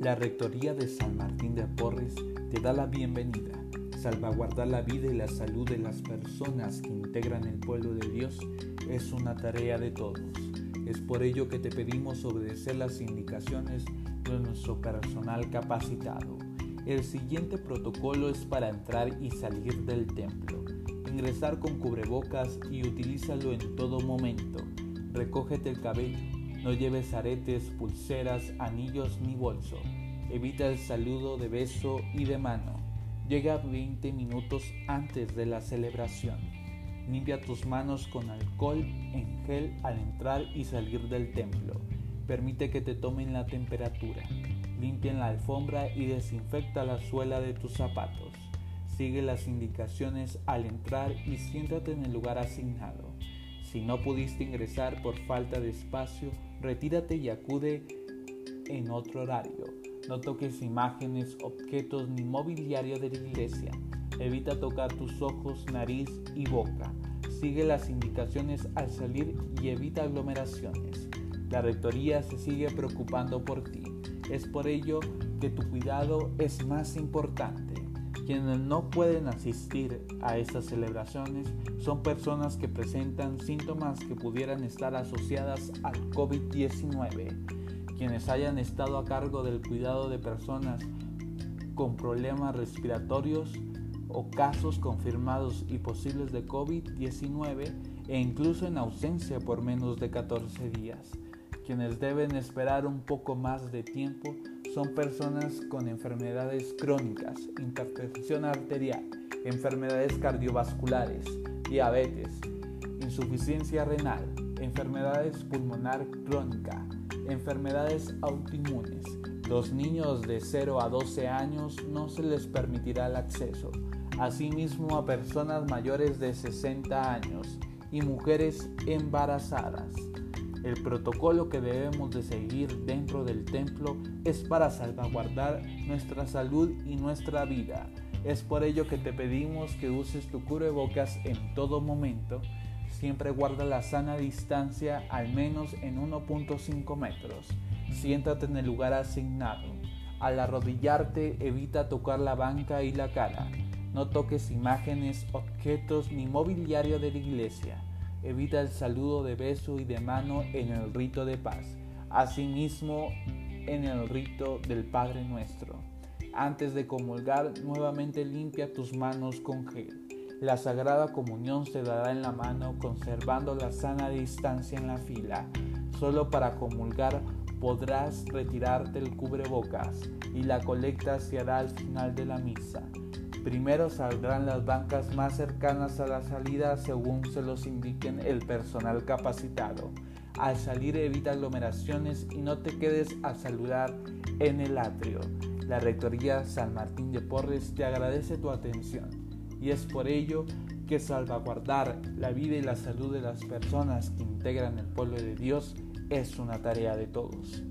La Rectoría de San Martín de Porres te da la bienvenida. Salvaguardar la vida y la salud de las personas que integran el pueblo de Dios es una tarea de todos. Es por ello que te pedimos obedecer las indicaciones de nuestro personal capacitado. El siguiente protocolo es para entrar y salir del templo. Ingresar con cubrebocas y utilízalo en todo momento. Recógete el cabello no lleves aretes, pulseras, anillos ni bolso. Evita el saludo de beso y de mano. Llega 20 minutos antes de la celebración. Limpia tus manos con alcohol en gel al entrar y salir del templo. Permite que te tomen la temperatura. Limpia la alfombra y desinfecta la suela de tus zapatos. Sigue las indicaciones al entrar y siéntate en el lugar asignado. Si no pudiste ingresar por falta de espacio, retírate y acude en otro horario. No toques imágenes, objetos ni mobiliario de la iglesia. Evita tocar tus ojos, nariz y boca. Sigue las indicaciones al salir y evita aglomeraciones. La rectoría se sigue preocupando por ti. Es por ello que tu cuidado es más importante. Quienes no pueden asistir a estas celebraciones son personas que presentan síntomas que pudieran estar asociadas al COVID-19. Quienes hayan estado a cargo del cuidado de personas con problemas respiratorios o casos confirmados y posibles de COVID-19 e incluso en ausencia por menos de 14 días. Quienes deben esperar un poco más de tiempo son personas con enfermedades crónicas, hipertensión arterial, enfermedades cardiovasculares, diabetes, insuficiencia renal, enfermedades pulmonar crónica, enfermedades autoinmunes. Los niños de 0 a 12 años no se les permitirá el acceso, asimismo a personas mayores de 60 años y mujeres embarazadas. El protocolo que debemos de seguir dentro del templo es para salvaguardar nuestra salud y nuestra vida. Es por ello que te pedimos que uses tu cubrebocas en todo momento. Siempre guarda la sana distancia al menos en 1.5 metros. Siéntate en el lugar asignado. Al arrodillarte evita tocar la banca y la cara. No toques imágenes, objetos ni mobiliario de la iglesia evita el saludo de beso y de mano en el rito de paz, asimismo en el rito del Padre Nuestro. Antes de comulgar, nuevamente limpia tus manos con gel. La Sagrada Comunión se dará en la mano conservando la sana distancia en la fila. Solo para comulgar podrás retirarte el cubrebocas y la colecta se hará al final de la misa. Primero saldrán las bancas más cercanas a la salida según se los indiquen el personal capacitado. Al salir evita aglomeraciones y no te quedes a saludar en el atrio. La Rectoría San Martín de Porres te agradece tu atención y es por ello que salvaguardar la vida y la salud de las personas que integran el pueblo de Dios es una tarea de todos.